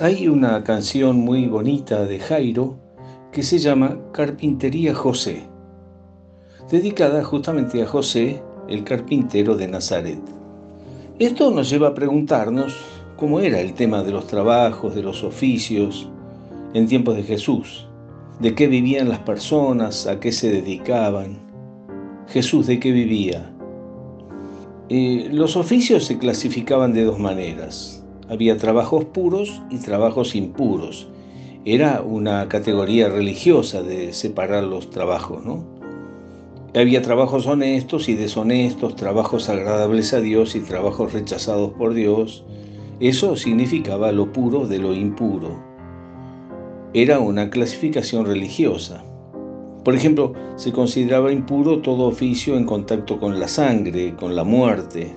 Hay una canción muy bonita de Jairo que se llama Carpintería José, dedicada justamente a José, el carpintero de Nazaret. Esto nos lleva a preguntarnos cómo era el tema de los trabajos, de los oficios en tiempos de Jesús, de qué vivían las personas, a qué se dedicaban, Jesús de qué vivía. Eh, los oficios se clasificaban de dos maneras, había trabajos puros y trabajos impuros. Era una categoría religiosa de separar los trabajos, ¿no? Había trabajos honestos y deshonestos, trabajos agradables a Dios y trabajos rechazados por Dios. Eso significaba lo puro de lo impuro. Era una clasificación religiosa. Por ejemplo, se consideraba impuro todo oficio en contacto con la sangre, con la muerte,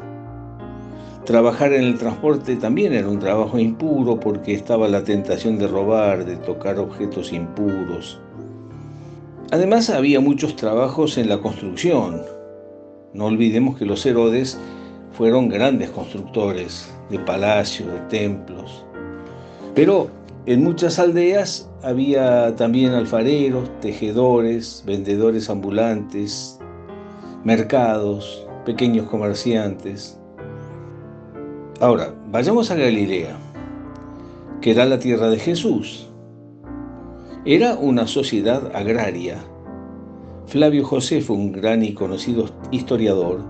Trabajar en el transporte también era un trabajo impuro porque estaba la tentación de robar, de tocar objetos impuros. Además había muchos trabajos en la construcción. No olvidemos que los Herodes fueron grandes constructores de palacios, de templos. Pero en muchas aldeas había también alfareros, tejedores, vendedores ambulantes, mercados, pequeños comerciantes. Ahora, vayamos a Galilea, que era la tierra de Jesús. Era una sociedad agraria. Flavio Josefo, un gran y conocido historiador,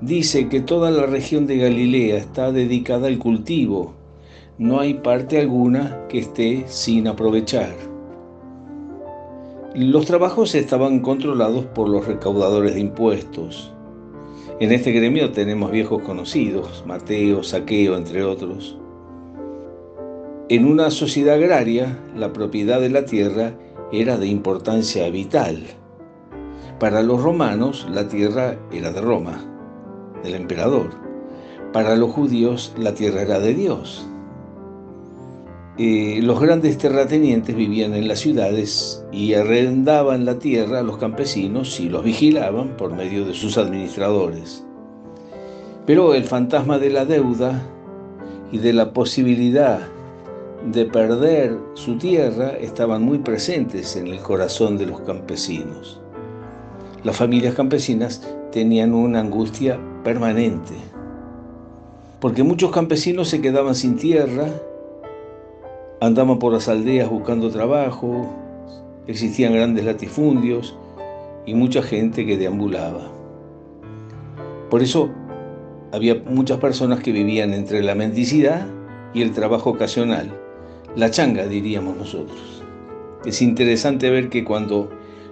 dice que toda la región de Galilea está dedicada al cultivo. No hay parte alguna que esté sin aprovechar. Los trabajos estaban controlados por los recaudadores de impuestos. En este gremio tenemos viejos conocidos, Mateo, Saqueo, entre otros. En una sociedad agraria, la propiedad de la tierra era de importancia vital. Para los romanos, la tierra era de Roma, del emperador. Para los judíos, la tierra era de Dios. Eh, los grandes terratenientes vivían en las ciudades y arrendaban la tierra a los campesinos y los vigilaban por medio de sus administradores. Pero el fantasma de la deuda y de la posibilidad de perder su tierra estaban muy presentes en el corazón de los campesinos. Las familias campesinas tenían una angustia permanente, porque muchos campesinos se quedaban sin tierra Andaban por las aldeas buscando trabajo, existían grandes latifundios y mucha gente que deambulaba. Por eso había muchas personas que vivían entre la mendicidad y el trabajo ocasional, la changa diríamos nosotros. Es interesante ver que cuando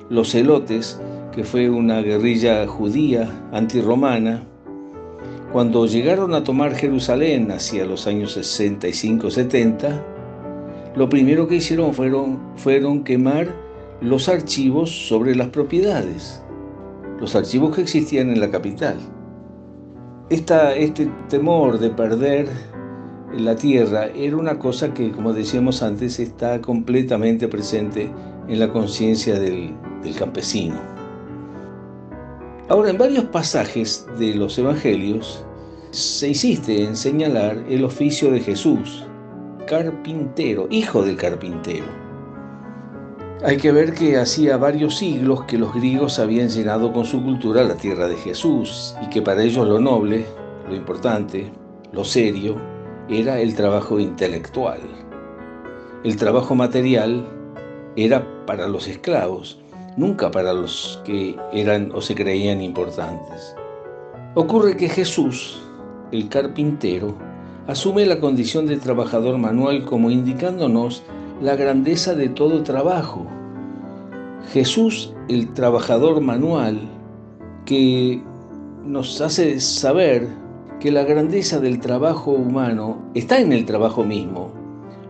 los celotes, que fue una guerrilla judía antirromana, cuando llegaron a tomar Jerusalén hacia los años 65-70, lo primero que hicieron fueron, fueron quemar los archivos sobre las propiedades, los archivos que existían en la capital. este temor de perder la tierra era una cosa que, como decíamos antes, está completamente presente en la conciencia del, del campesino. Ahora, en varios pasajes de los evangelios se insiste en señalar el oficio de Jesús, carpintero, hijo del carpintero. Hay que ver que hacía varios siglos que los griegos habían llenado con su cultura la tierra de Jesús y que para ellos lo noble, lo importante, lo serio, era el trabajo intelectual. El trabajo material era para los esclavos, nunca para los que eran o se creían importantes. Ocurre que Jesús, el carpintero, asume la condición de trabajador manual como indicándonos la grandeza de todo trabajo. Jesús, el trabajador manual, que nos hace saber que la grandeza del trabajo humano está en el trabajo mismo.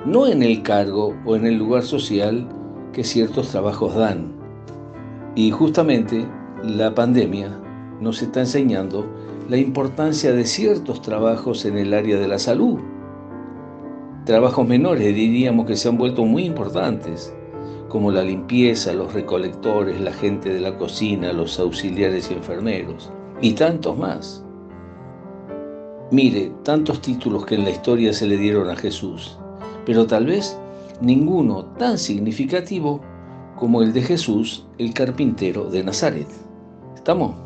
no en el cargo o en el lugar social que ciertos trabajos dan. Y justamente la pandemia nos está enseñando la importancia de ciertos trabajos en el área de la salud. Trabajos menores diríamos que se han vuelto muy importantes, como la limpieza, los recolectores, la gente de la cocina, los auxiliares y enfermeros, y tantos más. Mire, tantos títulos que en la historia se le dieron a Jesús, pero tal vez ninguno tan significativo como el de Jesús, el carpintero de Nazaret. ¿Estamos?